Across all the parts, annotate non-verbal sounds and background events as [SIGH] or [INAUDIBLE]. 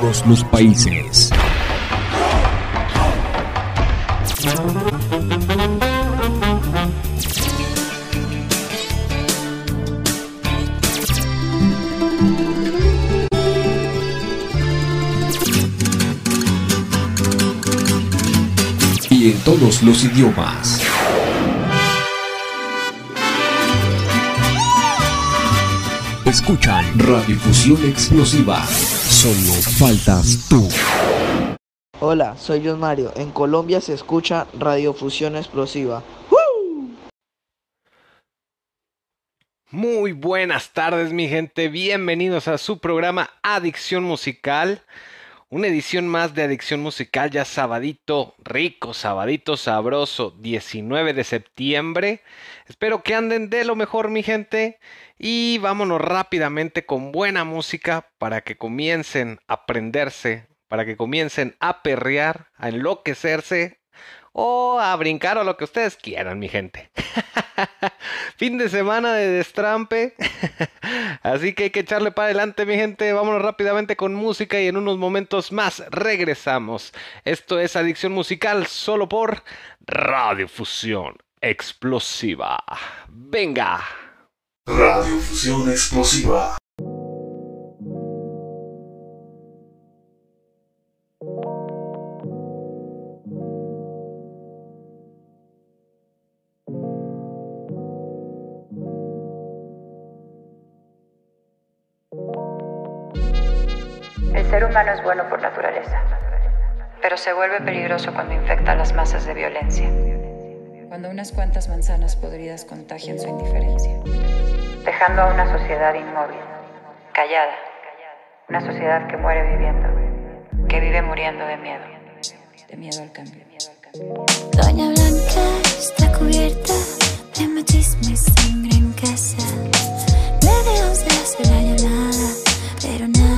todos los países. Y en todos los idiomas. Escuchan Radiodifusión Explosiva. Solo faltas tú. Hola, soy John Mario. En Colombia se escucha Radiofusión Explosiva. Muy buenas tardes mi gente, bienvenidos a su programa Adicción Musical, una edición más de Adicción Musical ya sabadito rico, sabadito sabroso, 19 de septiembre. Espero que anden de lo mejor mi gente y vámonos rápidamente con buena música para que comiencen a aprenderse, para que comiencen a perrear, a enloquecerse o a brincar o lo que ustedes quieran, mi gente. [LAUGHS] fin de semana de destrampe. [LAUGHS] Así que hay que echarle para adelante, mi gente. Vámonos rápidamente con música y en unos momentos más regresamos. Esto es Adicción Musical solo por Radiofusión Explosiva. Venga. Radiofusión explosiva. Humano es bueno por naturaleza, pero se vuelve peligroso cuando infecta a las masas de violencia. Cuando unas cuantas manzanas podridas contagian su indiferencia. Dejando a una sociedad inmóvil, callada. Una sociedad que muere viviendo, que vive muriendo de miedo. De miedo al cambio. Doña Blanca está cubierta de machismo y sangre en casa. Once hace la llamada,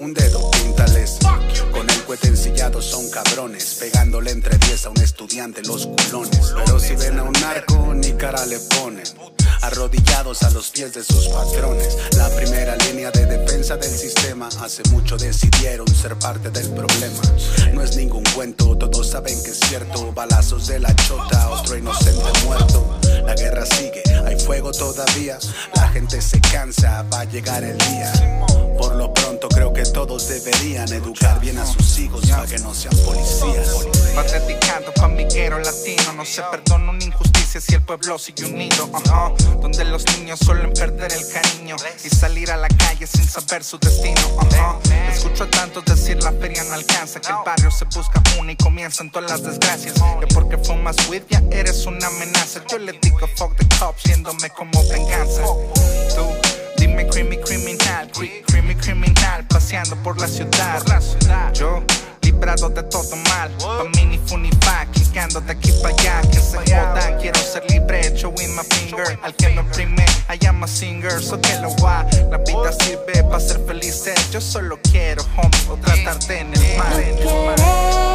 Un dedo, píntales. Con el cohete ensillado son cabrones. Pegándole entre 10 a un estudiante los culones. Pero si ven a un narco, ni cara le ponen. Arrodillados a los pies de sus patrones. La primera línea de defensa del sistema. Hace mucho decidieron ser parte del problema. No es ningún cuento, todos saben que es cierto. Balazos de la chota, otro inocente muerto. La guerra sigue, hay fuego todavía. La gente se cansa, va a llegar el día. Por lo pronto creo que todos deberían educar bien a sus hijos para que no sean policías. Patriarcado, familiero latino, no se perdona una injusticia si el pueblo sigue unido. Donde los niños suelen perder el cariño y salir a la calle sin saber su destino. Escucho a tantos decir la feria no alcanza, que el barrio se busca una y comienzan todas las desgracias. Que porque fumas weed ya eres una amenaza. Yo le digo fuck the cops, yéndome como venganza. Tú, dime creamy criminal, criminal, paseando por la ciudad. Yo, librado de todo mal, pa' mí ni fu ni fa, quicando de aquí para allá, que se jodan, quiero ser libre, showing my finger, al que me oprime, I am a singer, so que lo va, la vida sirve para ser felices, yo solo quiero, homie, o tratarte en el en el mal.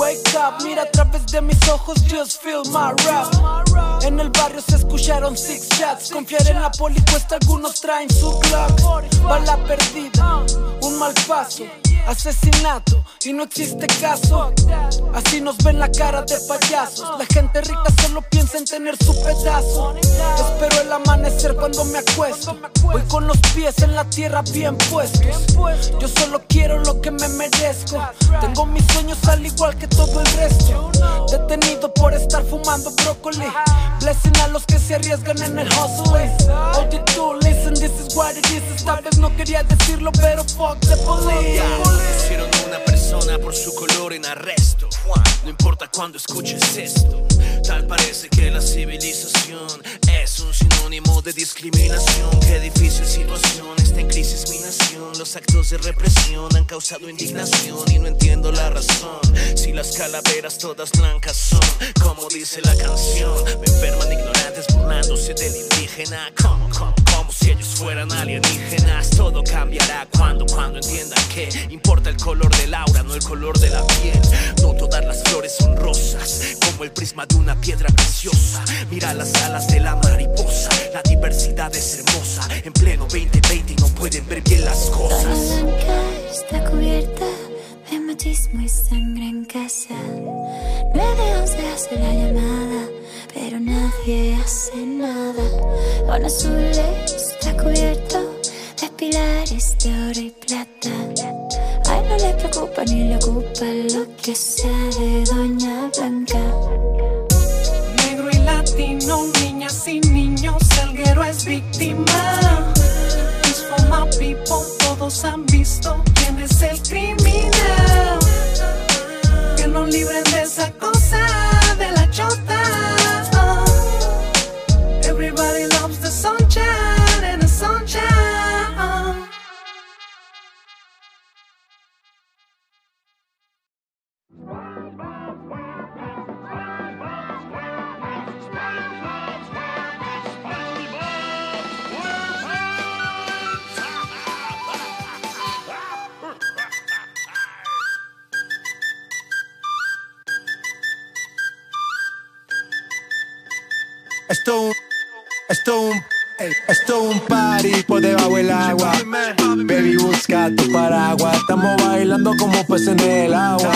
Wake up. Mira a través de mis ojos, just feel my rap En el barrio se escucharon six shots Confiar en la poli cuesta, algunos traen su Glock Bala perdida, un mal paso Asesinato y no existe caso. Así nos ven la cara de payasos. La gente rica solo piensa en tener su pedazo. Espero el amanecer cuando me acuesto. Voy con los pies en la tierra bien puestos. Yo solo quiero lo que me merezco. Tengo mis sueños al igual que todo el resto. Detenido por estar fumando brócoli. Blessing a los que se arriesgan en el hustle. Oh, listen, this is what it is. Esta vez no quería decirlo, pero fuck the police. Pusieron a una persona por su color en arresto. No importa cuando escuches esto. Tal parece que la civilización es un sinónimo de discriminación. Qué difícil situación está en crisis mi nación. Los actos de represión han causado indignación y no entiendo la razón. Si las calaveras todas blancas son, como dice la canción, me enferman ignorantes burlándose del indígena. Como, como, como si ellos fueran alienígenas. Todo cambiará cuando, cuando entiendan que importa el color del aura, no el color de la piel. No todas las flores son rosas, como el prisma de una piedra preciosa. Mira las alas de la mariposa, la diversidad es hermosa. En pleno 2020 y no pueden ver bien las cosas. Blanca está cubierta de machismo y sangre en casa. 911 hace la llamada, pero nadie hace nada. Don Azul está cubierto de pilares de oro y plata. A él no le preocupa ni le ocupa lo que sea de Doña Blanca. Es víctima. It's for my people, todos han visto quién es el criminal. Que nos libren de esa cosa esto un, esto un party por debajo del agua. Baby, busca tu paraguas. Estamos bailando como peces en el agua.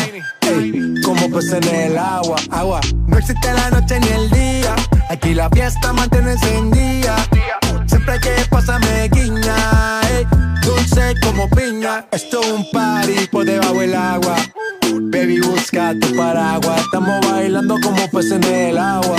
Como peces en el agua. Agua. No existe la noche ni el día. Aquí la fiesta mantiene encendida. Siempre hay que pasarme guiña. ey, dulce como piña. Esto es un party por debajo del agua. Baby, busca tu paraguas. Estamos bailando como peces en el agua.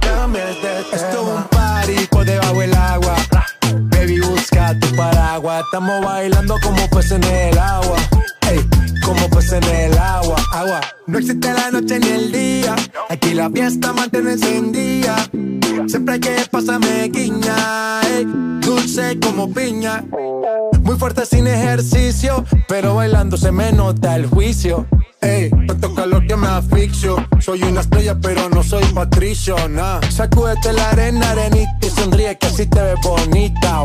cambies de tema. Esto es un party por debajo del agua. Baby, busca tu paraguas. Estamos bailando como peces en el agua. Ey, como peces en el agua, agua. No existe la noche ni el día. Aquí la fiesta mantiene encendida. Siempre hay que pasarme guiña. ey, dulce como piña. Muy fuerte sin ejercicio, pero bailando se me nota el juicio. Ey, tanto calor que me asfixio. Soy una estrella, pero no soy patricio, nah. Sacúdete la arena, arenita y sonríe que así te ves bonita.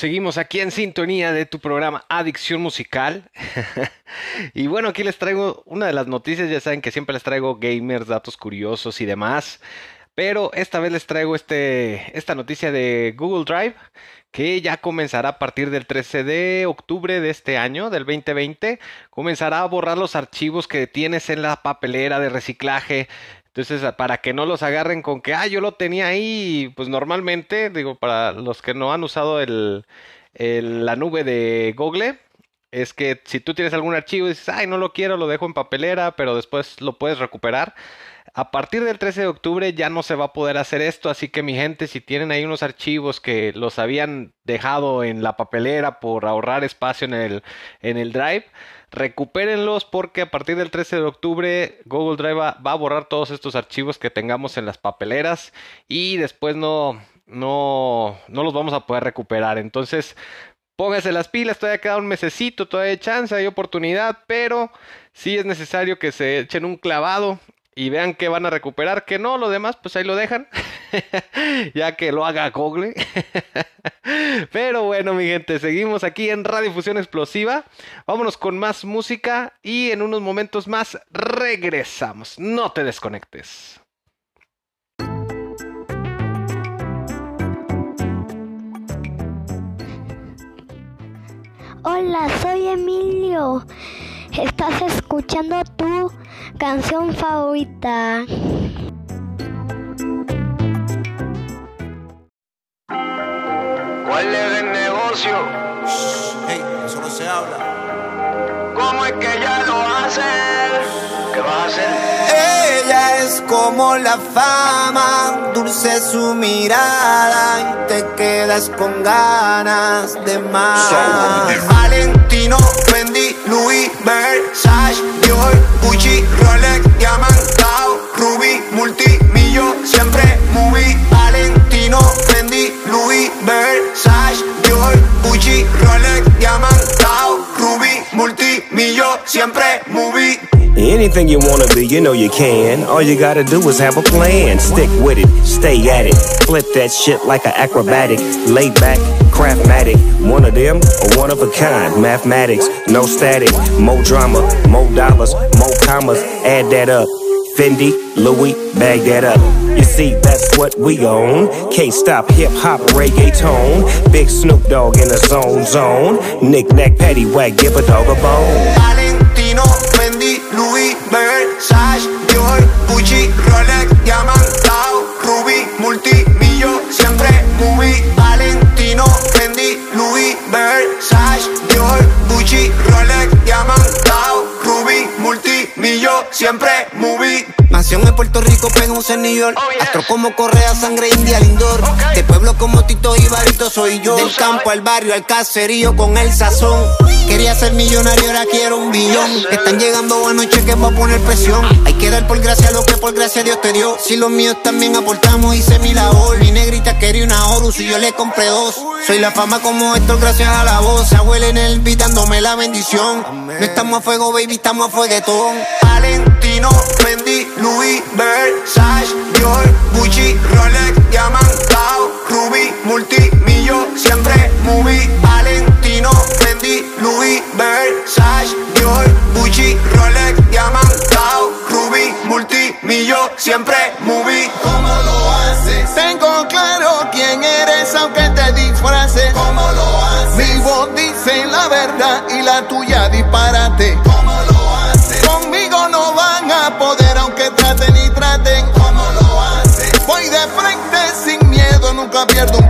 Seguimos, aquí en sintonía de tu programa Adicción Musical. [LAUGHS] y bueno, aquí les traigo una de las noticias, ya saben que siempre les traigo gamers, datos curiosos y demás. Pero esta vez les traigo este, esta noticia de Google Drive que ya comenzará a partir del 13 de octubre de este año, del 2020, comenzará a borrar los archivos que tienes en la papelera de reciclaje. Entonces, para que no los agarren con que, ah, yo lo tenía ahí, pues normalmente, digo, para los que no han usado el, la nube de Google, es que si tú tienes algún archivo y dices, ay, no lo quiero, lo dejo en papelera, pero después lo puedes recuperar. A partir del 13 de octubre ya no se va a poder hacer esto, así que mi gente, si tienen ahí unos archivos que los habían dejado en la papelera por ahorrar espacio en el, en el Drive, recupérenlos porque a partir del 13 de octubre Google Drive va, a borrar todos estos archivos que tengamos en las papeleras y después no, no, no los vamos a poder recuperar. Entonces, Pónganse las pilas, todavía queda un mesecito, todavía hay chance, hay oportunidad, pero sí es necesario que se echen un clavado y vean que van a recuperar, que no, lo demás pues ahí lo dejan, [LAUGHS] ya que lo haga Google. [LAUGHS] pero bueno, mi gente, seguimos aquí en Radio Fusión Explosiva, vámonos con más música y en unos momentos más regresamos, no te desconectes. Hola, soy Emilio. Estás escuchando tu canción favorita. ¿Cuál es el negocio? Hey, eso no se habla. ¿Cómo es que ella lo hace? ¿Qué va a hacer? Ella es como la fama, dulce su mirada y te quedas con ganas de más. Valentino, Fendi, Louis, Versace, Dior, Gucci, Rolex, Ruby, Multimillo, siempre movie. Valentino, Fendi, Louis, Versace, Dior, Gucci, Rolex, Ruby, Multimillo, siempre movie. Anything you wanna be, you know you can. All you gotta do is have a plan. Stick with it, stay at it. Flip that shit like an acrobatic. Lay back, craftmatic. One of them or one of a kind. Mathematics, no static. More drama, more dollars, more commas. Add that up. Fendi, Louis, bag that up. You see, that's what we own. Can't stop hip hop, reggaeton. Big Snoop Dogg in the zone, zone. Knick knack, patty whack, give a dog a bone. Siempre movie. Nació en Puerto Rico, pegó en New York. Astro como Correa, sangre india, lindor. De pueblo como Tito y Barito soy yo. Del campo al barrio, al caserío con el sazón. Quería ser millonario, ahora quiero un billón. Están llegando buenos cheques va a poner presión. Hay que dar por gracia lo que por gracia Dios te dio. Si los míos también aportamos, hice mi labor. Mi negrita quería una Horus y yo le compré dos. Soy la fama como esto gracias a la voz. Abuela en el beat dándome la bendición. No estamos a fuego, baby, estamos a fueguetón. Valentino, Fendi, Louis, Versace, Dior, Gucci, Rolex, Diamantao, Ruby, Multimillo, siempre movie. Valentino, Fendi, Louis, Versace, Dior, Gucci, Rolex, Diamantao, Ruby, Multimillo, siempre movie. ¿Cómo lo haces? Tengo claro quién eres aunque te disfraces. ¿Cómo lo haces? Mi voz dice la verdad y la tuya disparate. Pierdo un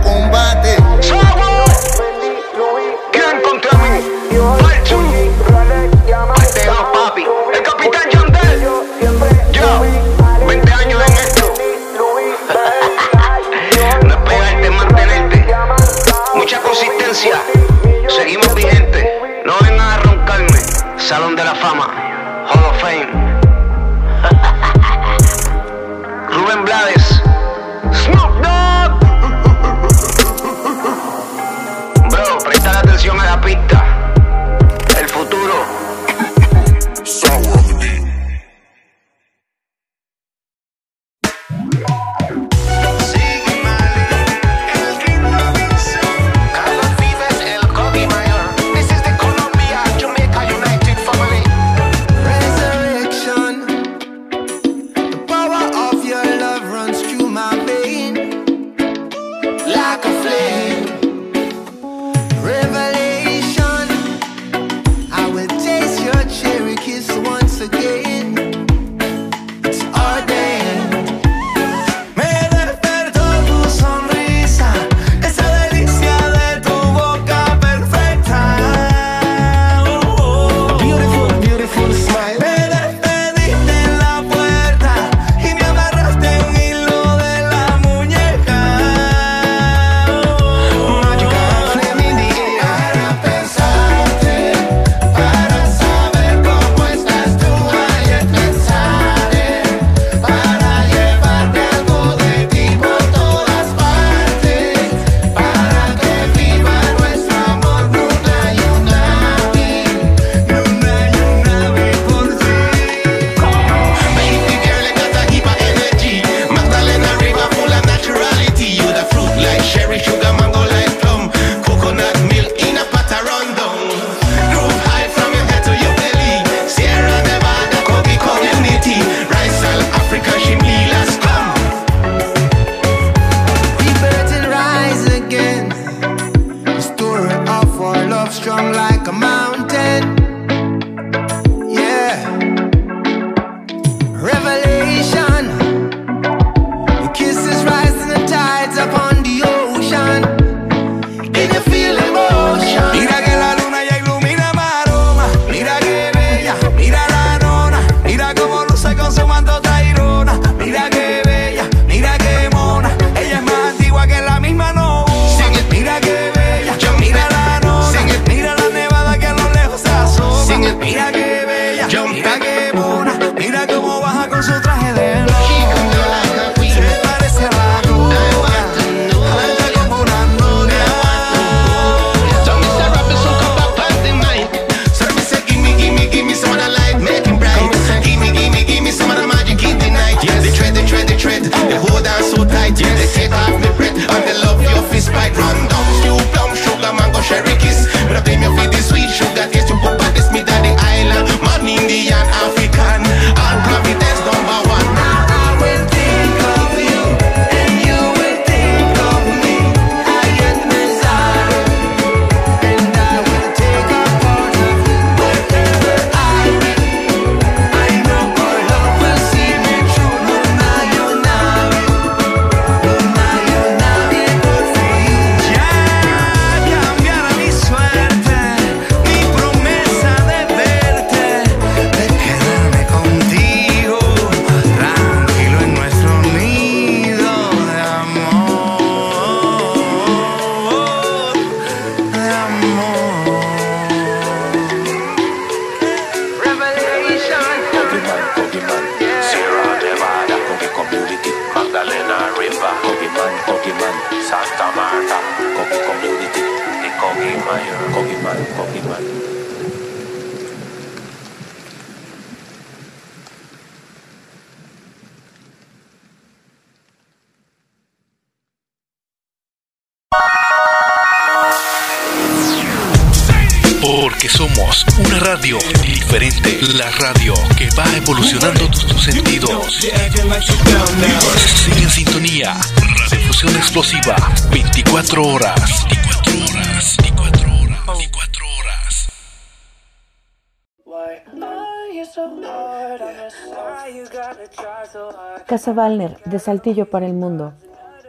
Casa Valner, de Saltillo para el Mundo.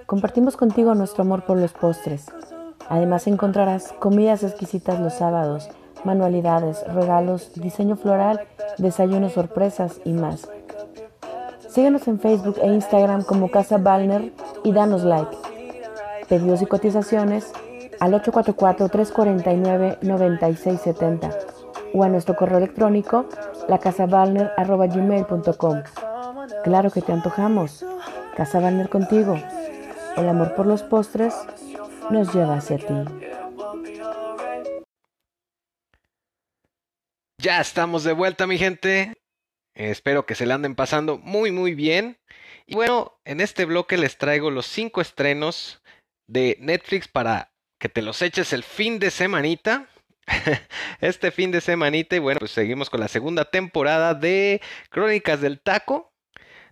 Compartimos contigo nuestro amor por los postres. Además encontrarás comidas exquisitas los sábados, manualidades, regalos, diseño floral, desayunos sorpresas y más. Síguenos en Facebook e Instagram como Casa Balner y danos like. Pedidos y cotizaciones al 844-349-9670 o a nuestro correo electrónico lacasabalner.com. Claro que te antojamos. Casa Balner contigo. El amor por los postres nos lleva hacia ti. Ya estamos de vuelta, mi gente. Espero que se la anden pasando muy, muy bien. Y bueno, en este bloque les traigo los cinco estrenos de Netflix para que te los eches el fin de semanita. [LAUGHS] este fin de semanita. Y bueno, pues seguimos con la segunda temporada de Crónicas del Taco.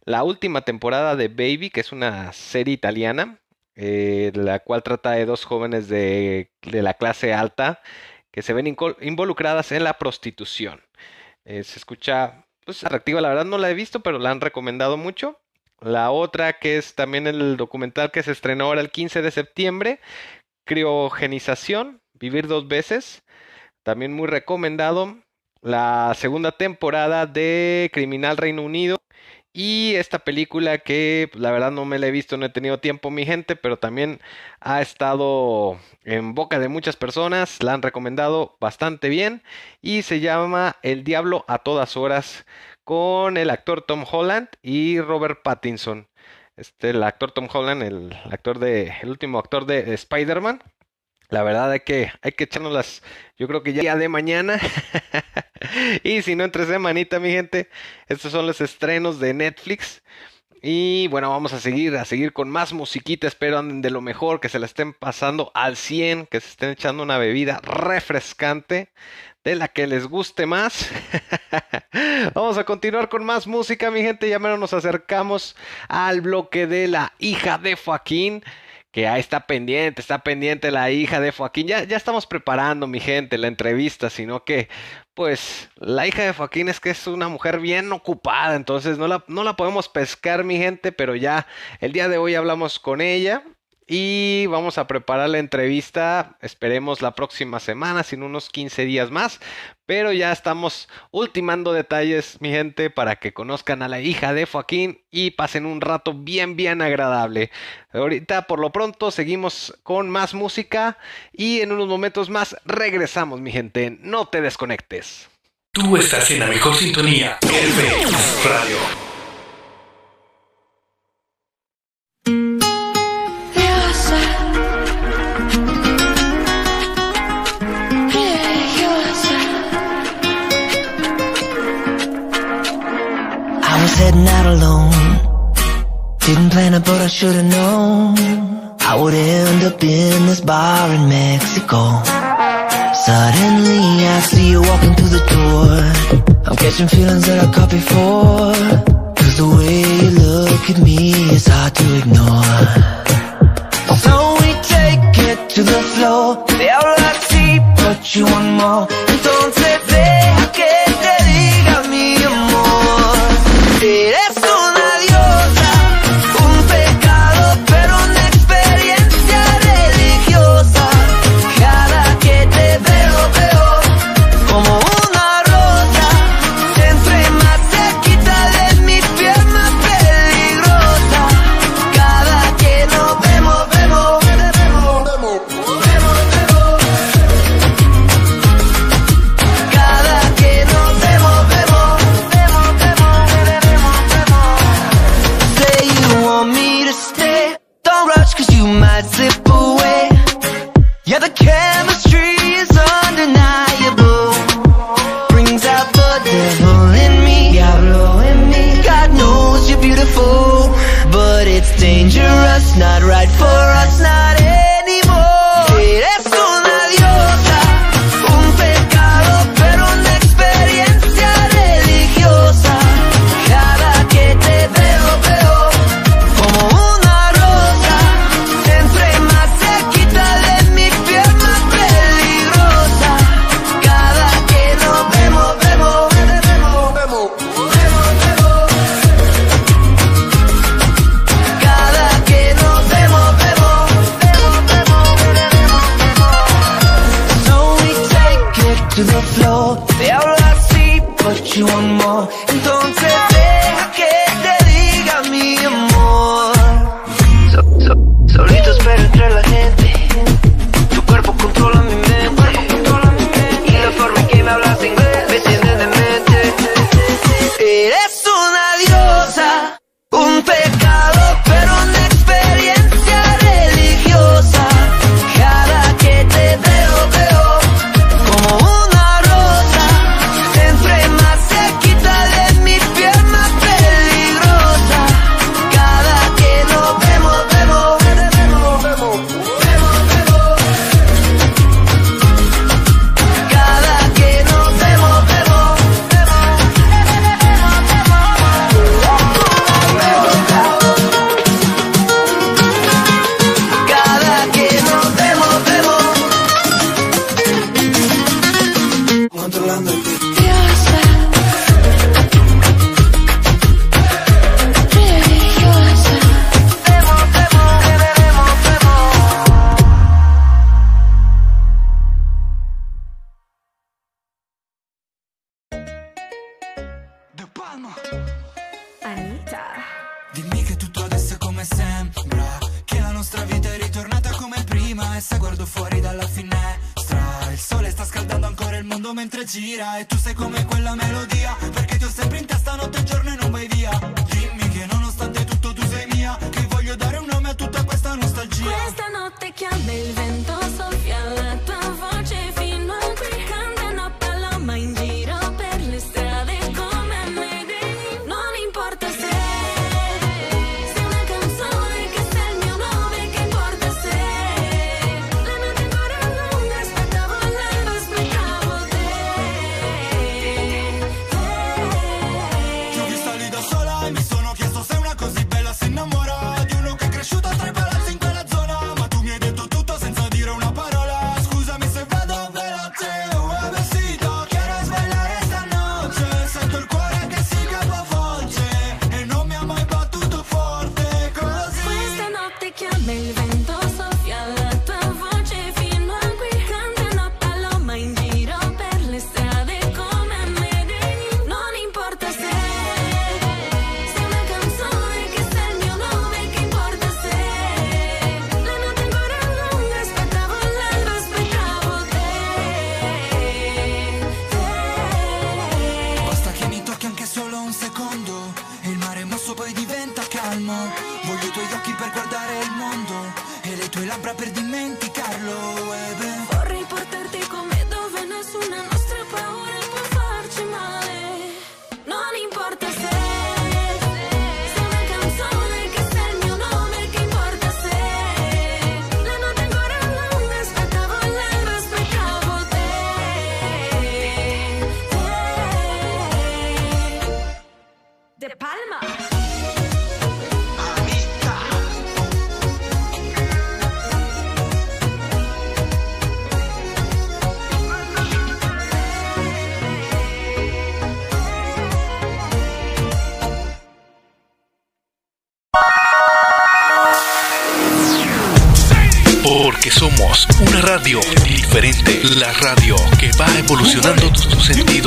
La última temporada de Baby, que es una serie italiana, eh, la cual trata de dos jóvenes de, de la clase alta que se ven involucradas en la prostitución. Eh, se escucha pues, atractiva, la verdad no la he visto, pero la han recomendado mucho. La otra que es también el documental que se estrenó ahora el 15 de septiembre, Criogenización, Vivir dos veces, también muy recomendado. La segunda temporada de Criminal Reino Unido y esta película que pues, la verdad no me la he visto, no he tenido tiempo mi gente, pero también ha estado en boca de muchas personas, la han recomendado bastante bien y se llama El Diablo a todas horas con el actor Tom Holland y Robert Pattinson. Este, el actor Tom Holland, el actor de, el último actor de Spider-Man. La verdad hay que, hay que echarnos las, yo creo que ya de mañana. [LAUGHS] y si no, entre semanita, mi gente. Estos son los estrenos de Netflix. Y bueno, vamos a seguir, a seguir con más musiquita. Espero de lo mejor, que se la estén pasando al 100, que se estén echando una bebida refrescante, de la que les guste más. [LAUGHS] vamos a continuar con más música, mi gente. Ya menos nos acercamos al bloque de la hija de Joaquín que ahí está pendiente, está pendiente la hija de Joaquín. Ya, ya estamos preparando, mi gente, la entrevista, sino que, pues, la hija de Joaquín es que es una mujer bien ocupada, entonces no la, no la podemos pescar, mi gente, pero ya el día de hoy hablamos con ella y vamos a preparar la entrevista, esperemos la próxima semana, sin unos 15 días más. Pero ya estamos ultimando detalles, mi gente, para que conozcan a la hija de Joaquín y pasen un rato bien, bien agradable. Ahorita, por lo pronto, seguimos con más música y en unos momentos más regresamos, mi gente. No te desconectes. Tú estás en la mejor sintonía, RB Radio. Heading out alone. Didn't plan it, but I should've known. I would end up in this bar in Mexico. Suddenly I see you walking through the door. I'm catching feelings that I caught before. Cause the way you look at me is hard to ignore. So we take it to the floor. Diablo así, but you want more. Entonces deja que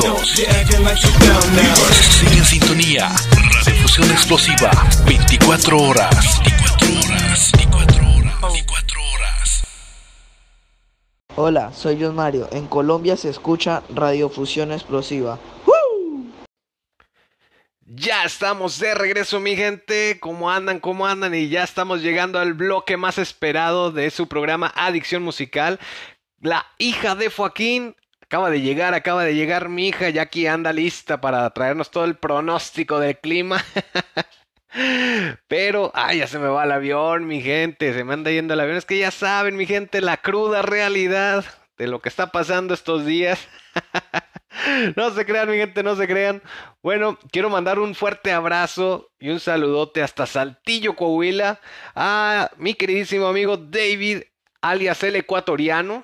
sentidos. Sigue en sintonía, Radiofusión Explosiva, 24 horas. 24 horas, 24 horas, 24 horas. Hola, soy John Mario. En Colombia se escucha Radiofusión Explosiva. Ya estamos de regreso, mi gente. ¿Cómo andan? ¿Cómo andan? Y ya estamos llegando al bloque más esperado de su programa Adicción Musical. La hija de Joaquín acaba de llegar, acaba de llegar mi hija. Ya aquí anda lista para traernos todo el pronóstico del clima. [LAUGHS] Pero, ay, ya se me va el avión, mi gente. Se me anda yendo el avión. Es que ya saben, mi gente, la cruda realidad de lo que está pasando estos días. [LAUGHS] No se crean, mi gente, no se crean. Bueno, quiero mandar un fuerte abrazo y un saludote hasta Saltillo, Coahuila, a mi queridísimo amigo David, alias el ecuatoriano,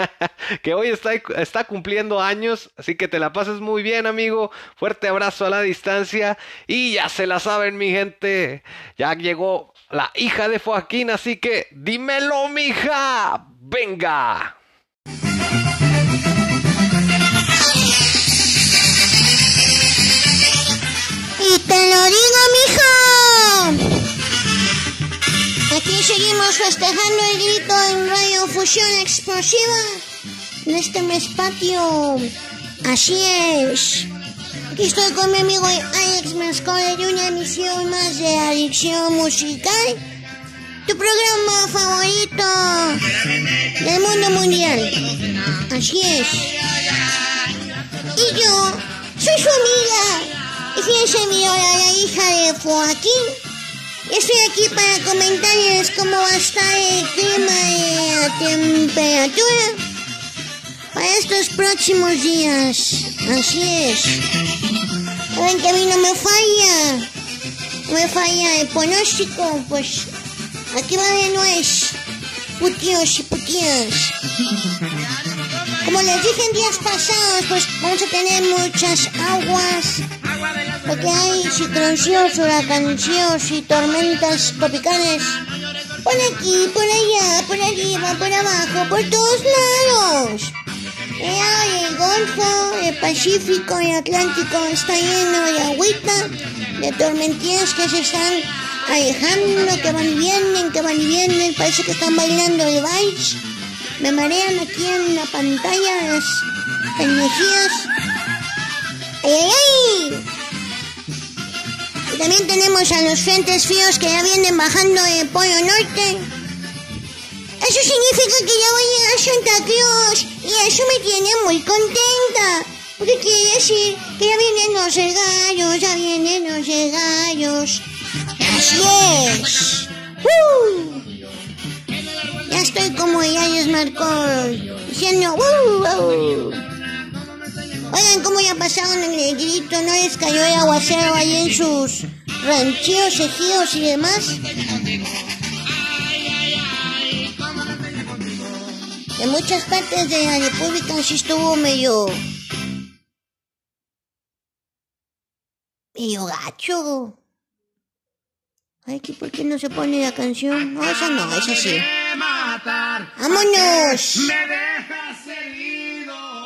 [LAUGHS] que hoy está, está cumpliendo años, así que te la pases muy bien, amigo. Fuerte abrazo a la distancia y ya se la saben, mi gente. Ya llegó la hija de Joaquín, así que dímelo, mija. Venga. Y te lo digo, mijo. Seguimos festejando el grito en Radio Fusión Explosiva en este mes patio. Así es. Aquí estoy con mi amigo Alex Mascole de una emisión más de Adicción Musical. Tu programa favorito del mundo mundial. Así es. Y yo soy su amiga. Y fíjense mi hora, la hija de Joaquín. Estoy aquí para comentarles cómo va a estar el clima y la temperatura para estos próximos días. Así es. Ven que a mí no me falla. Me falla el pronóstico, pues aquí va de nuez. Putíos y putías. Como les dije en días pasados, pues vamos a tener muchas aguas. Porque hay ciclonciosos, huracanciosos y tormentas tropicales. Por aquí, por allá, por arriba, por abajo, por todos lados. El Golfo, el Pacífico el Atlántico está lleno de agüita, de tormentillas que se están Alejandro, que van y vienen, que van y vienen, parece que están bailando el vals. Me marean aquí en la pantalla las energías. ¡Ay, ay, ay! Y también tenemos a los frentes fríos que ya vienen bajando de Polo Norte. Eso significa que ya va a llegar Santa Claus y eso me tiene muy contenta. Porque quiere decir que ya vienen los regalos, ya vienen los regalos. Así es. ¡Uh! Estoy como ya les marcó diciendo ¡Uh! Oigan, cómo ya pasaron el grito, ¿no les cayó el aguacero ahí en sus ranchos, ejidos y demás? En muchas partes de la República sí estuvo medio... medio gacho. Ay, ¿qué- ¿por qué no se pone la canción? No, esa no, esa sí. ¡Vámonos!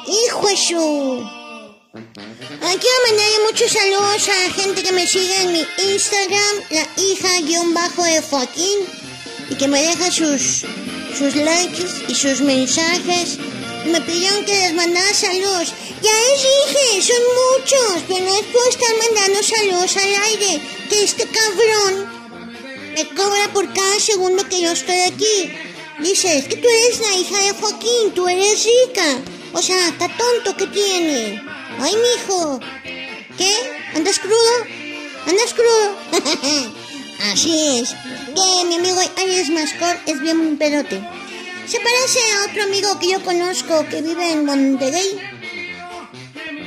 ¡Hijo de su! Ah, quiero mandarle muchos saludos a la gente que me sigue en mi Instagram, la hija guion bajo de Joaquín, y que me deja sus, sus likes y sus mensajes. Me pidieron que les mandara saludos. Ya les dije, son muchos, pero no puedo estar mandando saludos al aire, que este cabrón me cobra por cada segundo que yo estoy aquí. Dice, que tú eres la hija de Joaquín, tú eres rica. O sea, está tonto que tiene. Ay, mijo. ¿Qué? ¿Andas crudo? ¿Andas crudo? [LAUGHS] Así es. Que mi amigo Arias Mascor es bien pelote. Se parece a otro amigo que yo conozco que vive en Monterrey.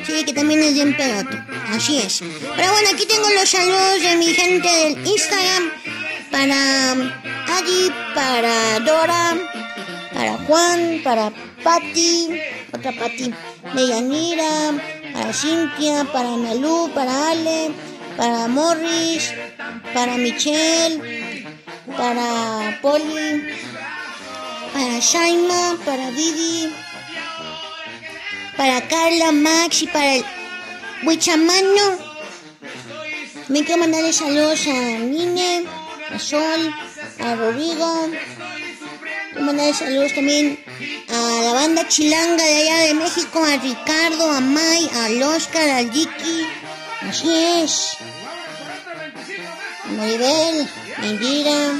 Sí, que también es bien pelote. Así es. Pero bueno, aquí tengo los saludos de mi gente del Instagram. Para Adi, para Dora, para Juan, para Patti, otra Patti, de Yanira, para Cintia, para Analú, para Ale, para Morris, para Michelle, para Polly, para Shaima, para Vivi, para Carla, Max y para el Huichamano. Me quiero mandarle saludos a Nine, a Sol, a Rodrigo. Quiero mandarle saludos también a la banda chilanga de allá de México, a Ricardo, a Mai, al Oscar, al Jiki. Así es. A Maribel, a Indira,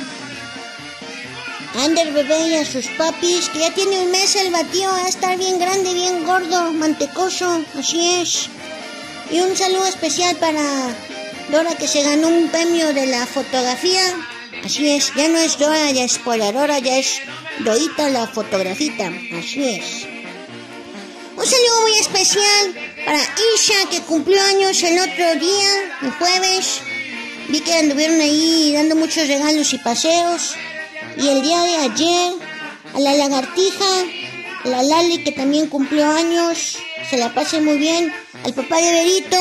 Ander Bebé y a sus papis, que ya tiene un mes el batido, va a estar bien grande, bien gordo, mantecoso. Así es. Y un saludo especial para Dora que se ganó un premio de la fotografía. Así es, ya no es Dora, ya es Polarola, ya es Dorita la fotografita. Así es. Un saludo muy especial para Isha que cumplió años el otro día, el jueves. Vi que anduvieron ahí dando muchos regalos y paseos. Y el día de ayer, a la lagartija, a la Lali que también cumplió años, se la pase muy bien. Al papá de Berito,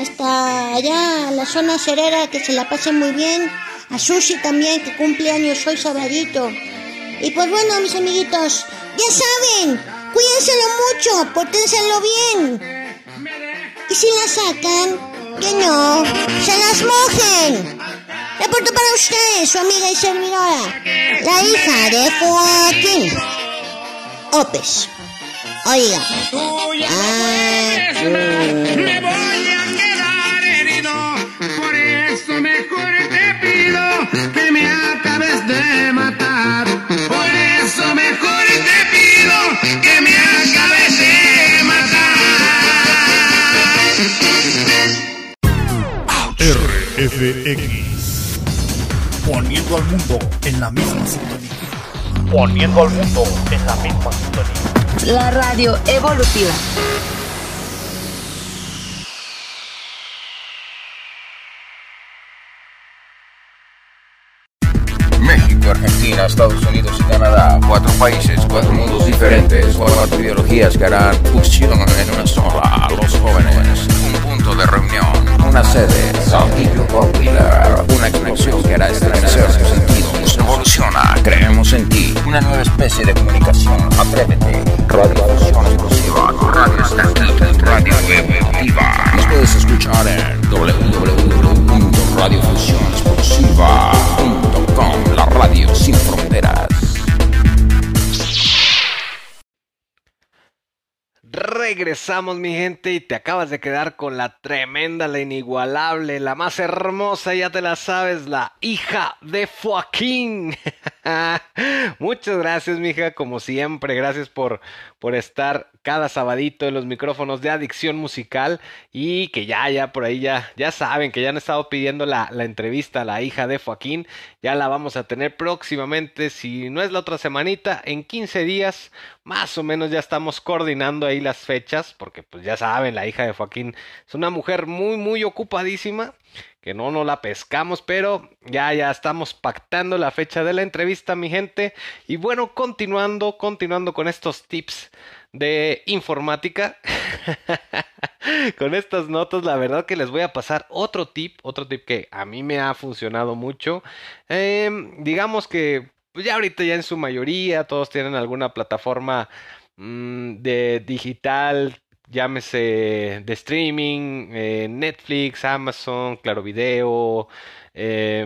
hasta allá, a la zona cerera, que se la pase muy bien. A Sushi también, que cumple años hoy sabadito. Y pues bueno, mis amiguitos, ya saben, cuídenselo mucho, pórtenselo bien. Y si la sacan, que no, se las mojen. Reporto para ustedes, su amiga y servidora, la hija de Joaquín. Opes. Oiga. Ah, Me voy a quedar herido, por eso mejor te pido que me acabes de matar. Por eso mejor te pido que me acabes de matar. RFX. Poniendo al mundo en la misma sintonía. Poniendo al mundo en la misma sintonía. La radio evolutiva. México, Argentina, Estados Unidos y Canadá. Cuatro países, cuatro mundos diferentes, cuatro ideologías que harán fusión en una sola. Los jóvenes, un punto de reunión, una sede, Saltillo Popular, una conexión que hará estremecer tus Voz evoluciona, creemos en ti. Una nueva especie de comunicación, atrévete. Radio Evolución Exclusiva, radio está radio web viva. Nos puedes escuchar en www.radiofusionexplosiva.com, la radio sin fronteras. Regresamos mi gente y te acabas de quedar con la tremenda, la inigualable, la más hermosa, ya te la sabes, la hija de Joaquín. [LAUGHS] Muchas gracias, mija, como siempre, gracias por, por estar cada sabadito en los micrófonos de Adicción Musical y que ya, ya por ahí ya, ya saben que ya han estado pidiendo la, la entrevista a la hija de Joaquín, ya la vamos a tener próximamente, si no es la otra semanita, en 15 días, más o menos ya estamos coordinando ahí las fechas, porque pues ya saben, la hija de Joaquín es una mujer muy, muy ocupadísima que no nos la pescamos, pero ya ya estamos pactando la fecha de la entrevista, mi gente. Y bueno, continuando, continuando con estos tips de informática. [LAUGHS] con estas notas, la verdad que les voy a pasar otro tip, otro tip que a mí me ha funcionado mucho. Eh, digamos que pues ya ahorita ya en su mayoría todos tienen alguna plataforma mmm, de digital llámese de streaming, eh, Netflix, Amazon, Claro Video, eh,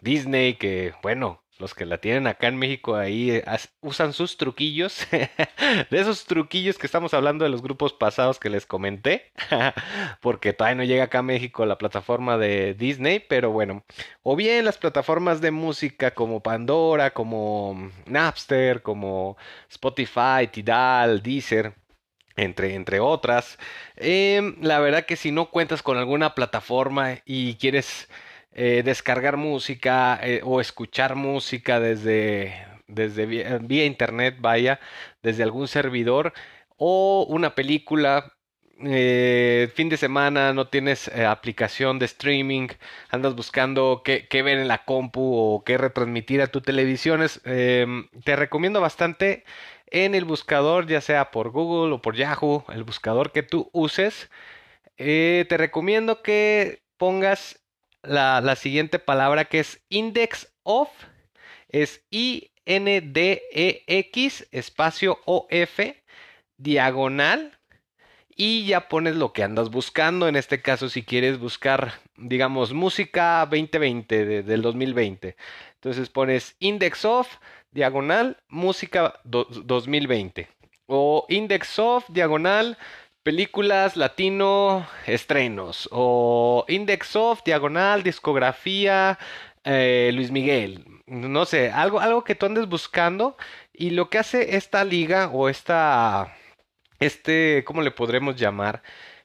Disney, que bueno, los que la tienen acá en México ahí eh, usan sus truquillos, [LAUGHS] de esos truquillos que estamos hablando de los grupos pasados que les comenté, [LAUGHS] porque todavía no llega acá a México la plataforma de Disney, pero bueno, o bien las plataformas de música como Pandora, como Napster, como Spotify, Tidal, Deezer, entre, entre otras. Eh, la verdad que si no cuentas con alguna plataforma y quieres eh, descargar música eh, o escuchar música desde, desde vía, internet, vaya, desde algún servidor o una película. fin de semana no tienes aplicación de streaming, andas buscando qué, qué, ver en la compu o qué retransmitir a tu televisiones. te recomiendo bastante en el buscador, ya sea por Google o por Yahoo, el buscador que tú uses, eh, te recomiendo que pongas la, siguiente palabra que es index of, es I-N-D-E-X, espacio O-F, diagonal, y ya pones lo que andas buscando. En este caso, si quieres buscar, digamos, música 2020 de, del 2020. Entonces pones index of diagonal música do, 2020 o index of diagonal películas latino estrenos o index of diagonal discografía eh, Luis Miguel no sé algo algo que tú andes buscando y lo que hace esta liga o esta este cómo le podremos llamar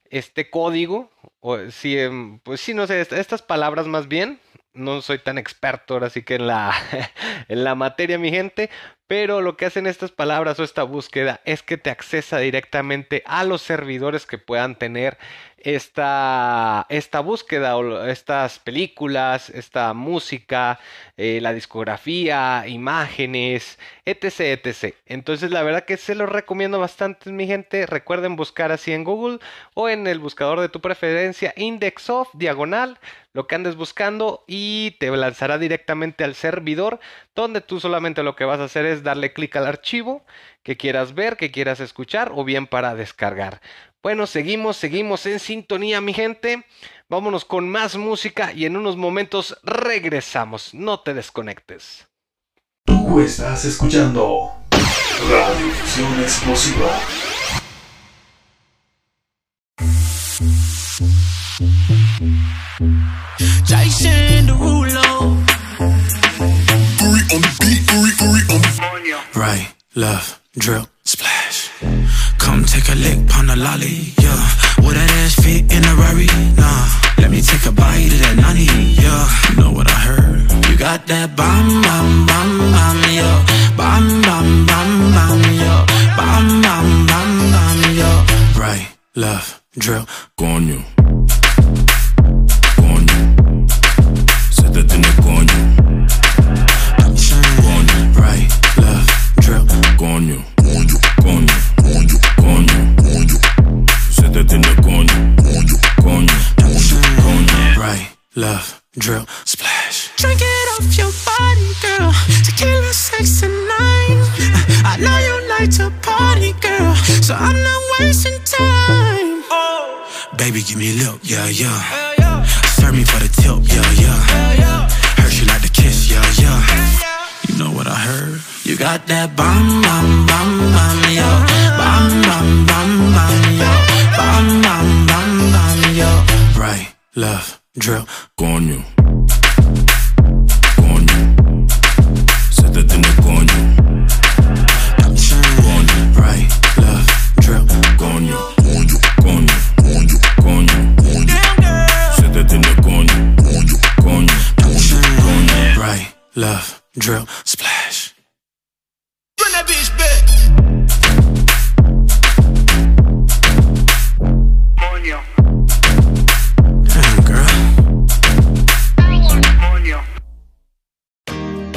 este código o si pues sí no sé estas palabras más bien no soy tan experto ahora sí que en la, [LAUGHS] en la materia, mi gente, pero lo que hacen estas palabras o esta búsqueda es que te accesa directamente a los servidores que puedan tener esta, esta búsqueda o estas películas, esta música, eh, la discografía, imágenes, etc, etc. Entonces la verdad que se los recomiendo bastante mi gente. Recuerden buscar así en Google o en el buscador de tu preferencia index of diagonal lo que andes buscando y te lanzará directamente al servidor donde tú solamente lo que vas a hacer es darle clic al archivo que quieras ver, que quieras escuchar o bien para descargar. Bueno, seguimos, seguimos en sintonía, mi gente. Vámonos con más música y en unos momentos regresamos. No te desconectes. Tú estás escuchando Radio Fusión Explosiva. Jason Derulo. Right, left, drill, splash. Come take a lick, pon the lolly, yeah. Would that ass fit in a Rari? Nah. Let me take a bite of that nani, yeah. You know what I heard? You got that bomb, bomb, bomb, bomb, yeah. Bomb, bomb, bomb, bomb, yeah. Bomb, bomb, bomb, bomb, yeah. Right, left, drill, coño. Coño. So I'm not wasting time. Oh. Baby, give me a look, yeah, yeah. Hell yeah. Serve me for the tilt, yeah, yeah. Hell yeah. Heard she like to kiss, yeah, yeah. You know what I heard? You got that bomb, bomb, bomb, bomb, yo. Bomb, bomb, bomb, bomb, yo. Bomb, bomb, bomb, bomb, yo. Right, left, drill. Go on you. Left, drill, splash. Run that bitch back. Moño. Damn, girl.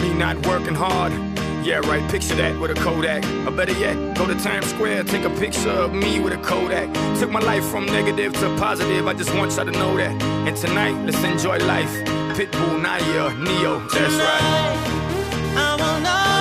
Me not working hard. Yeah, right, picture that with a Kodak. Or better yet, go to Times Square, take a picture of me with a Kodak. Took my life from negative to positive, I just want y'all to know that. And tonight, let's enjoy life. Pitbull, Naya, Neo, that's right. I will not.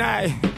I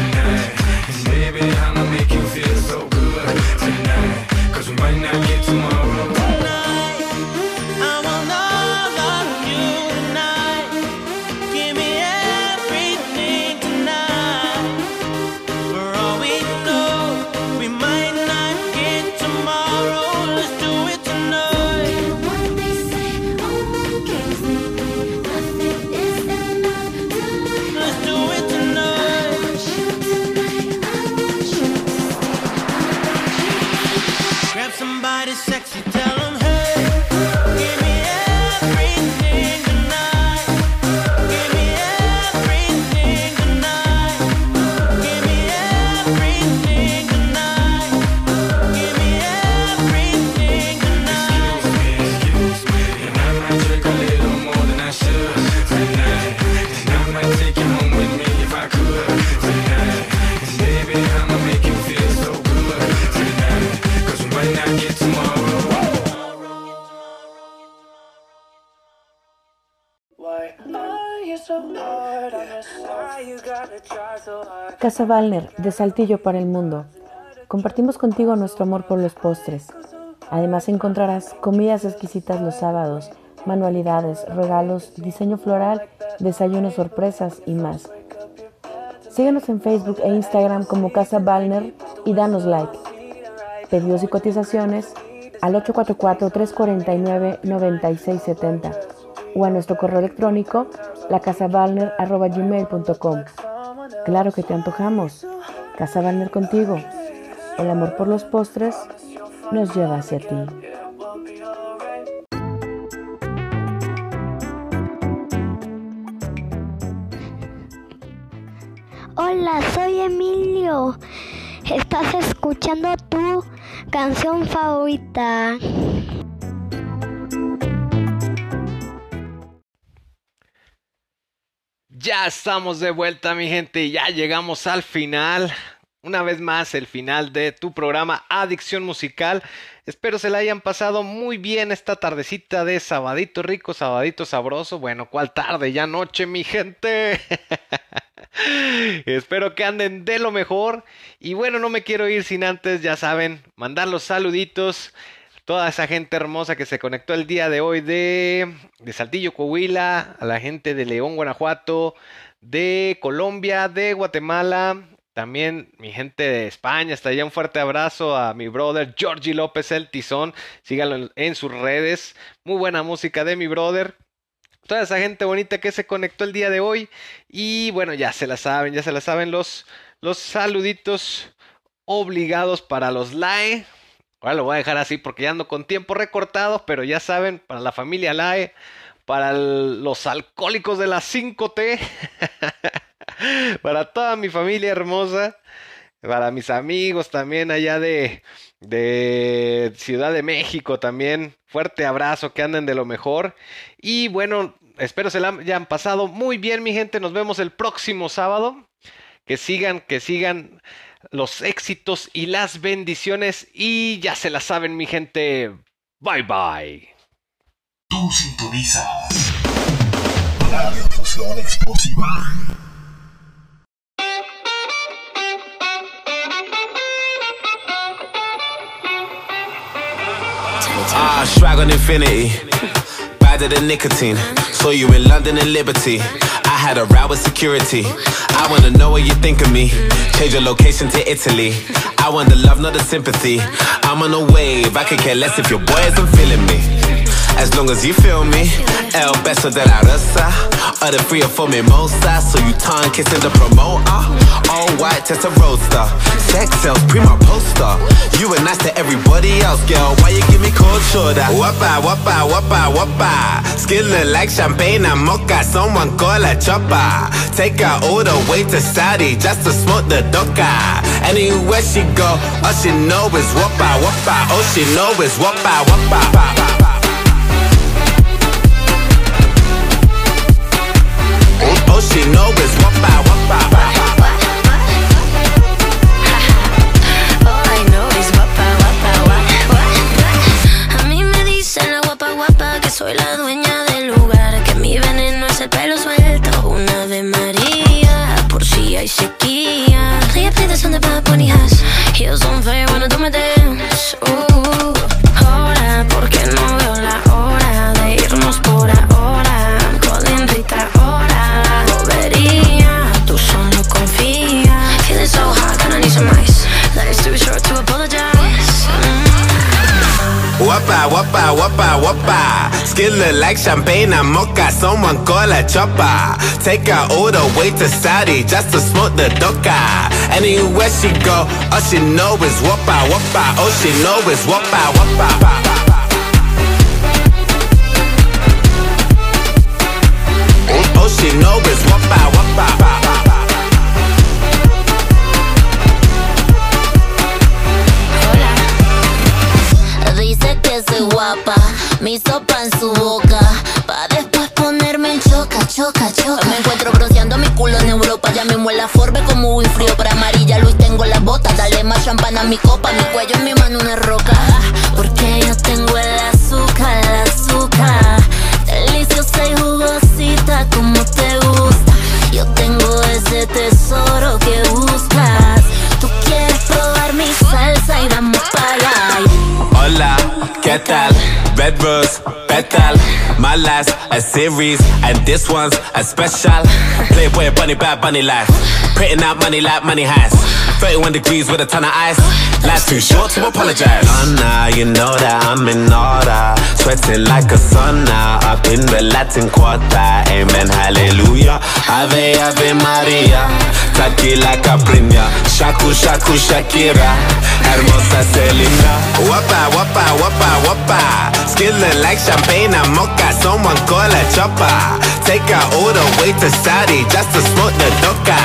Casa Balner, de Saltillo para el Mundo. Compartimos contigo nuestro amor por los postres. Además encontrarás comidas exquisitas los sábados, manualidades, regalos, diseño floral, desayunos sorpresas y más. Síguenos en Facebook e Instagram como Casa Balner y danos like. Pedidos y cotizaciones al 844-349-9670 o a nuestro correo electrónico lacasabalner.gmail.com. Claro que te antojamos. Casa Balner contigo. El amor por los postres nos lleva hacia ti. Hola, soy Emilio. Estás escuchando tu canción favorita. Ya estamos de vuelta, mi gente. Ya llegamos al final. Una vez más, el final de tu programa Adicción Musical. Espero se la hayan pasado muy bien esta tardecita de sabadito rico, sabadito sabroso. Bueno, ¿cuál tarde? Ya noche, mi gente. [LAUGHS] Espero que anden de lo mejor. Y bueno, no me quiero ir sin antes, ya saben, mandar los saluditos. Toda esa gente hermosa que se conectó el día de hoy de, de Saltillo, Coahuila, a la gente de León, Guanajuato, de Colombia, de Guatemala, también mi gente de España, hasta allá un fuerte abrazo a mi brother Georgie López el Tizón, síganlo en, sus redes, muy buena música de mi brother, toda esa gente bonita que se conectó el día de hoy. Y bueno, ya se la saben, ya se la saben los, los saluditos obligados para los LAE. Ahora lo voy a dejar así porque ya ando con tiempo recortado, pero ya saben, para la familia LAE, para los alcohólicos de las [LAUGHS] 5T, para toda mi familia hermosa, para mis amigos también allá de, de Ciudad de México también. Fuerte abrazo, que anden de lo mejor. Y bueno, espero se la hayan pasado muy bien, mi gente. Nos vemos el próximo sábado. Que sigan, que sigan los éxitos y las bendiciones. Y ya se la saben, mi gente. Bye bye. Tú sintonizas Radio Fusión Explosiva. Ah, swag on infinity. Badder than nicotine. Saw you in London and Liberty. Had a row with security. I wanna know what you think of me. Change your location to Italy. I want the love, not the sympathy. I'm on a wave. I could care less if your boy isn't feeling me. As long as you feel me, El beso de la rosa, or the free or for mimosa. So you tongue kissing the promoter, all white test a roadster. Sex sells, prima poster. You were nice to everybody else, girl. Why you give me cold shoulder? Wappa, wappa, wappa, wappa. Skin look like champagne and mocha. Someone call a chopper. Take her all the way to Saudi just to smoke the doka. Anywhere she go, all she know is wappa, wappa. All she know is wappa, wappa. All she know is wappa, wappa. Skin like champagne and mocha. Someone call a chopper. Take her all the way to Saudi just to smoke the doka. Anywhere she go, all she know is wappa, wappa. All she know is wappa, wappa. All she know mi copa, mi cuello en mi mano una roca. Porque yo tengo el azúcar, el azúcar. Deliciosa y jugosita como te gusta. Yo tengo ese tesoro que buscas. Tú quieres probar mi salsa y vamos para allá. Hola, ¿qué tal? Red Rose, Petal, My Last, a Series. This one's a special. Playboy bunny, bad bunny life. Printing out money like money heist. 31 degrees with a ton of ice. Life's too short to apologize. Now you know that I'm in order. Sweating like a sauna. Up in the Latin quarter. Amen, hallelujah. Ave, Ave Maria. Shaki like a premia Shaku shaku Shakira. Hermosa Selena. Wapa wapa wapa wapa. Skiller like champagne and mocha. Someone call a chopper. Take her all the way to Saudi Just to smoke the doka.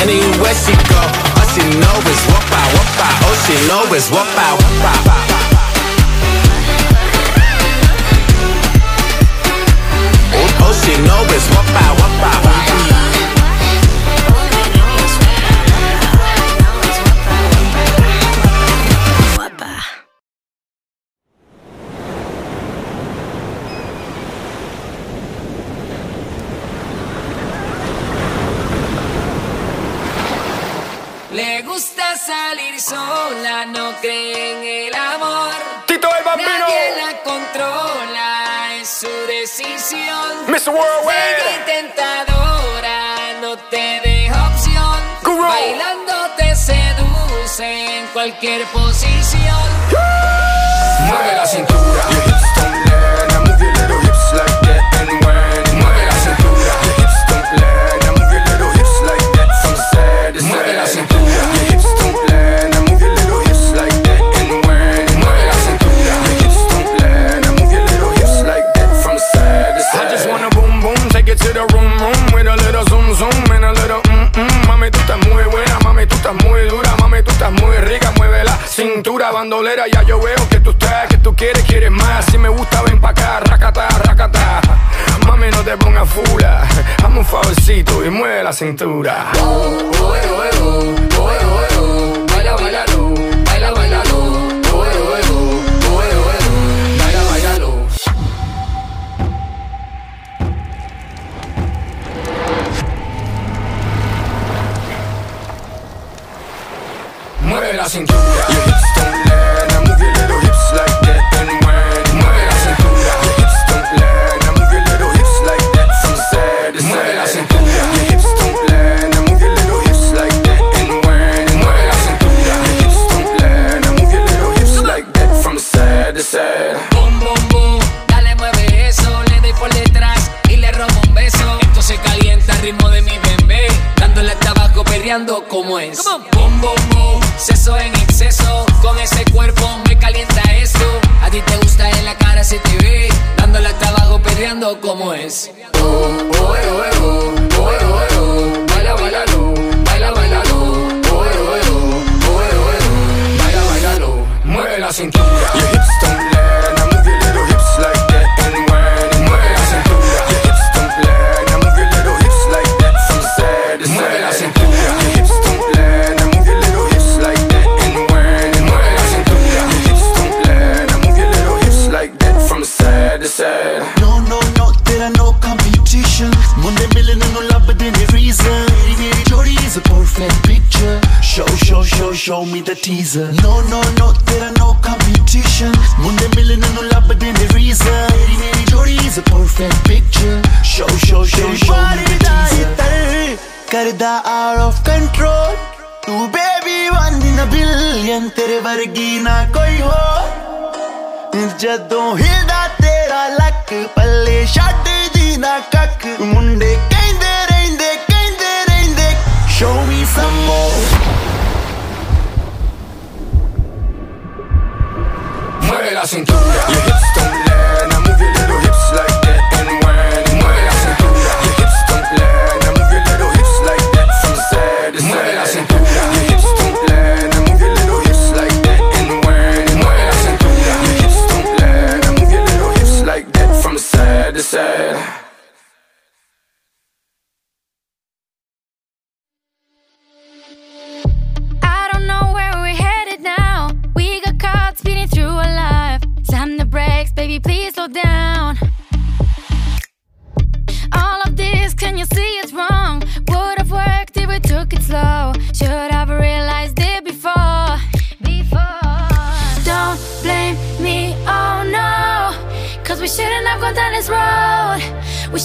Anywhere she go All she know is wapa wapa. All she know is wapa wapa. All she know is wapa wapa. cree en el amor. Tito el Bambino. Nadie la controla, es su decisión. Mr. Worldwide. Sigue tentadora, no te deja opción. Guru. Bailando te seduce en cualquier posición. Yeah. Mueve la cintura bandolera, ya yo veo que tú estás, que tú quieres, quieres más. Si me gusta, ven pa' acá, racata, racata. Mami, no te pongas fula, hazme un favorcito y mueve la cintura. Oh, oh, oh, वर्गी ना कोई हो। जदों हिलदा तेरा लक पले जी ना कक मुंडे कहते रेंदे कहते रेंदे शोवी समो मेरा Singh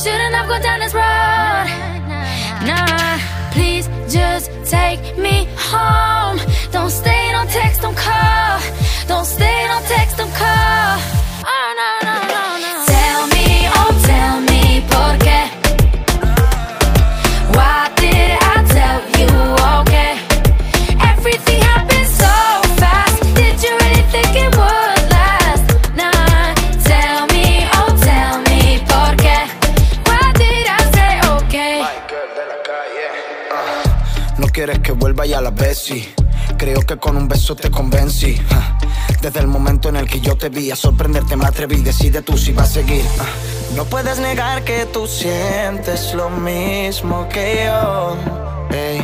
shouldn't have gone down this road. Te convencí. ja. Desde el momento en el que yo te vi a sorprenderte me atreví. Decide tú si vas a seguir. ah. No puedes negar que tú sientes lo mismo que yo. Ey,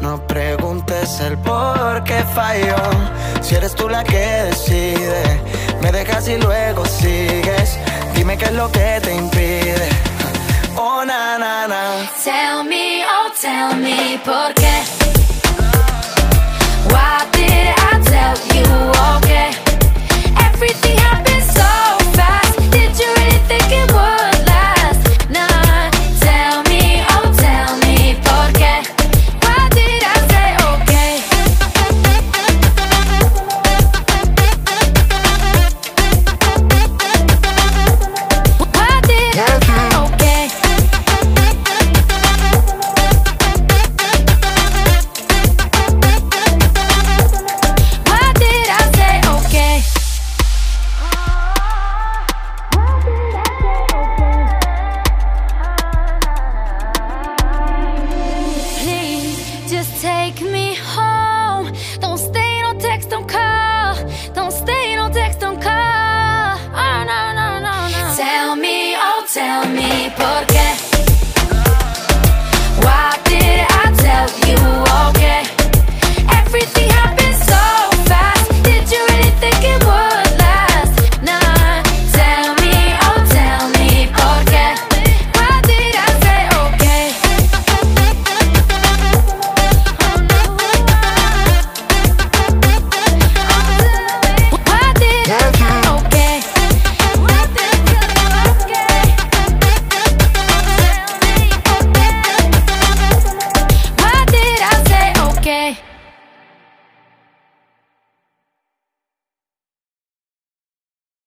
no preguntes el por qué falló. Si eres tú la que decide, me dejas y luego sigues. Dime qué es lo que te impide. Oh, na, na, na. Tell me, oh, tell me por qué. Why everything